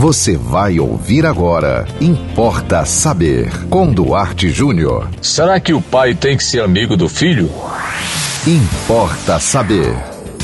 Você vai ouvir agora. Importa saber. Com Duarte Júnior. Será que o pai tem que ser amigo do filho? Importa saber.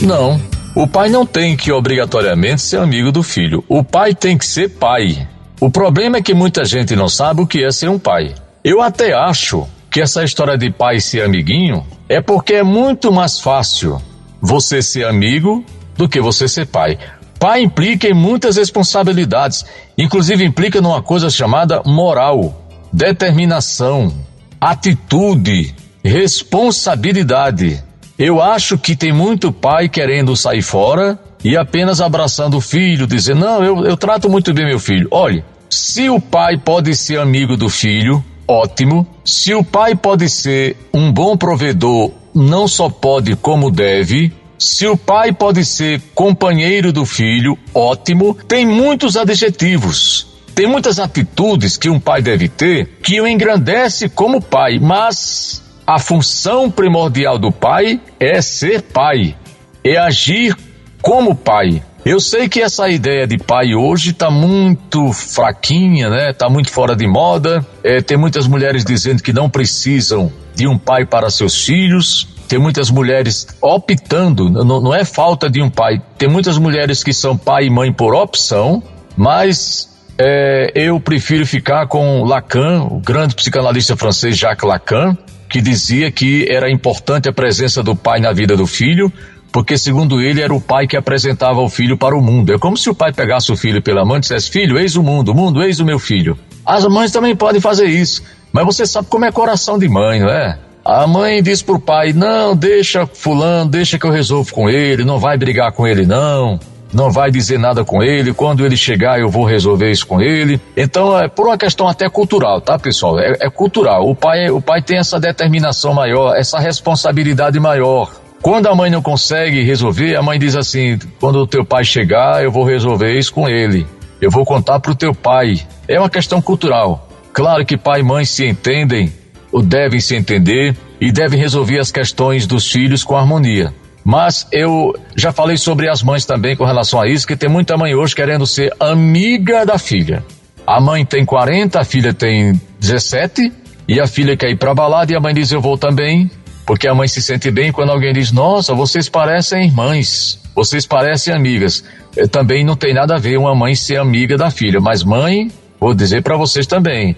Não. O pai não tem que obrigatoriamente ser amigo do filho. O pai tem que ser pai. O problema é que muita gente não sabe o que é ser um pai. Eu até acho que essa história de pai ser amiguinho é porque é muito mais fácil você ser amigo do que você ser pai. Pai implica em muitas responsabilidades, inclusive implica numa coisa chamada moral, determinação, atitude, responsabilidade. Eu acho que tem muito pai querendo sair fora e apenas abraçando o filho, dizendo: Não, eu, eu trato muito bem meu filho. Olhe, se o pai pode ser amigo do filho, ótimo. Se o pai pode ser um bom provedor, não só pode como deve. Se o pai pode ser companheiro do filho, ótimo. Tem muitos adjetivos. Tem muitas atitudes que um pai deve ter que o engrandece como pai, mas a função primordial do pai é ser pai, é agir como pai. Eu sei que essa ideia de pai hoje está muito fraquinha, né? Está muito fora de moda. É, tem muitas mulheres dizendo que não precisam de um pai para seus filhos. Tem muitas mulheres optando, não, não é falta de um pai. Tem muitas mulheres que são pai e mãe por opção, mas é, eu prefiro ficar com Lacan, o grande psicanalista francês Jacques Lacan, que dizia que era importante a presença do pai na vida do filho, porque segundo ele era o pai que apresentava o filho para o mundo. É como se o pai pegasse o filho pela mão e dissesse: Filho, eis o mundo, mundo, eis o meu filho. As mães também podem fazer isso, mas você sabe como é coração de mãe, não é? A mãe diz pro pai: Não, deixa Fulano, deixa que eu resolvo com ele, não vai brigar com ele, não. Não vai dizer nada com ele. Quando ele chegar, eu vou resolver isso com ele. Então, é por uma questão até cultural, tá, pessoal? É, é cultural. O pai, o pai tem essa determinação maior, essa responsabilidade maior. Quando a mãe não consegue resolver, a mãe diz assim: quando o teu pai chegar, eu vou resolver isso com ele. Eu vou contar pro teu pai. É uma questão cultural. Claro que pai e mãe se entendem devem se entender e devem resolver as questões dos filhos com harmonia. Mas eu já falei sobre as mães também com relação a isso, que tem muita mãe hoje querendo ser amiga da filha. A mãe tem 40, a filha tem 17, e a filha quer ir pra balada e a mãe diz eu vou também, porque a mãe se sente bem quando alguém diz, nossa, vocês parecem irmãs, vocês parecem amigas. Eu, também não tem nada a ver uma mãe ser amiga da filha, mas mãe, vou dizer para vocês também,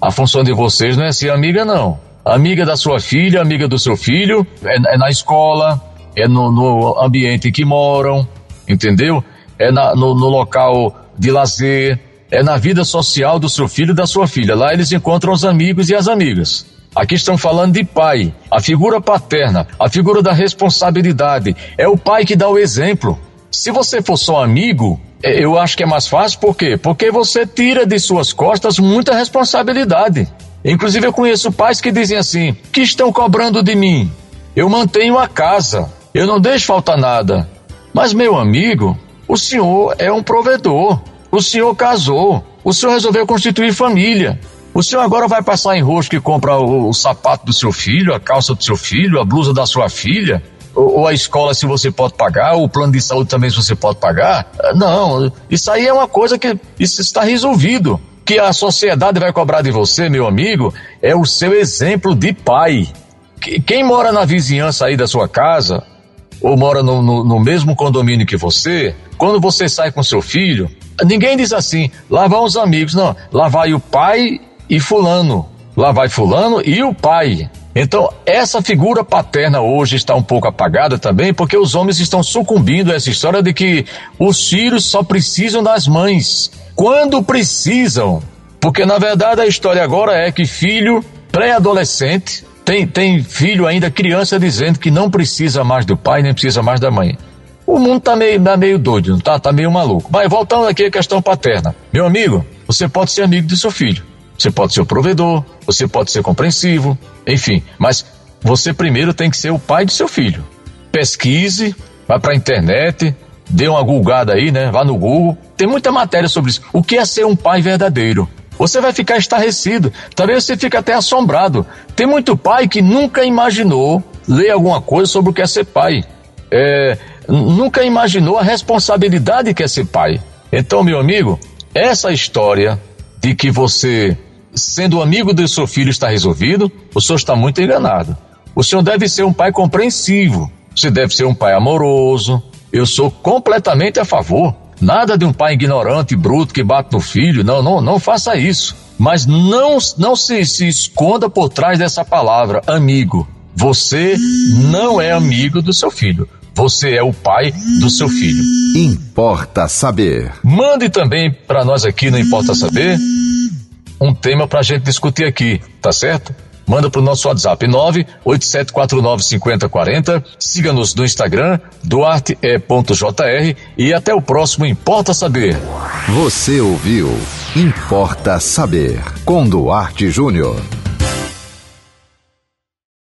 a função de vocês não é ser amiga, não. Amiga da sua filha, amiga do seu filho, é, é na escola, é no, no, ambiente que moram, entendeu? É na, no, no local de lazer, é na vida social do seu filho e da sua filha. Lá eles encontram os amigos e as amigas. Aqui estão falando de pai, a figura paterna, a figura da responsabilidade. É o pai que dá o exemplo. Se você for só amigo, eu acho que é mais fácil, por quê? Porque você tira de suas costas muita responsabilidade. Inclusive, eu conheço pais que dizem assim: que estão cobrando de mim? Eu mantenho a casa, eu não deixo faltar nada. Mas, meu amigo, o senhor é um provedor. O senhor casou. O senhor resolveu constituir família. O senhor agora vai passar em rosto que compra o, o sapato do seu filho, a calça do seu filho, a blusa da sua filha ou, a escola se você pode pagar, ou o plano de saúde também se você pode pagar. Não, isso aí é uma coisa que isso está resolvido. Que a sociedade vai cobrar de você, meu amigo, é o seu exemplo de pai. Quem mora na vizinhança aí da sua casa, ou mora no, no, no mesmo condomínio que você, quando você sai com seu filho, ninguém diz assim, lá vão os amigos, não, lá vai o pai e fulano, lá vai fulano e o pai. Então, essa figura paterna hoje está um pouco apagada também, porque os homens estão sucumbindo a essa história de que os filhos só precisam das mães. Quando precisam. Porque, na verdade, a história agora é que filho pré-adolescente tem, tem filho ainda, criança, dizendo que não precisa mais do pai, nem precisa mais da mãe. O mundo tá meio, tá meio doido, tá, tá meio maluco. Mas voltando aqui à questão paterna. Meu amigo, você pode ser amigo do seu filho. Você pode ser o provedor, você pode ser compreensivo, enfim, mas você primeiro tem que ser o pai do seu filho. Pesquise, vá para a internet, dê uma gulgada aí, né? Vá no Google. Tem muita matéria sobre isso. O que é ser um pai verdadeiro? Você vai ficar estarrecido. Talvez você fique até assombrado. Tem muito pai que nunca imaginou ler alguma coisa sobre o que é ser pai. É, nunca imaginou a responsabilidade que é ser pai. Então, meu amigo, essa história de que você, sendo amigo do seu filho, está resolvido, o senhor está muito enganado. O senhor deve ser um pai compreensivo, você deve ser um pai amoroso. Eu sou completamente a favor. Nada de um pai ignorante, bruto, que bate no filho. Não, não, não faça isso. Mas não, não se, se esconda por trás dessa palavra, amigo. Você não é amigo do seu filho. Você é o pai do seu filho. Importa saber. Mande também para nós aqui no Importa Saber um tema para a gente discutir aqui, tá certo? Manda para o nosso WhatsApp 987495040. Siga-nos no Instagram, duarte.jr e até o próximo Importa Saber. Você ouviu Importa Saber com Duarte Júnior.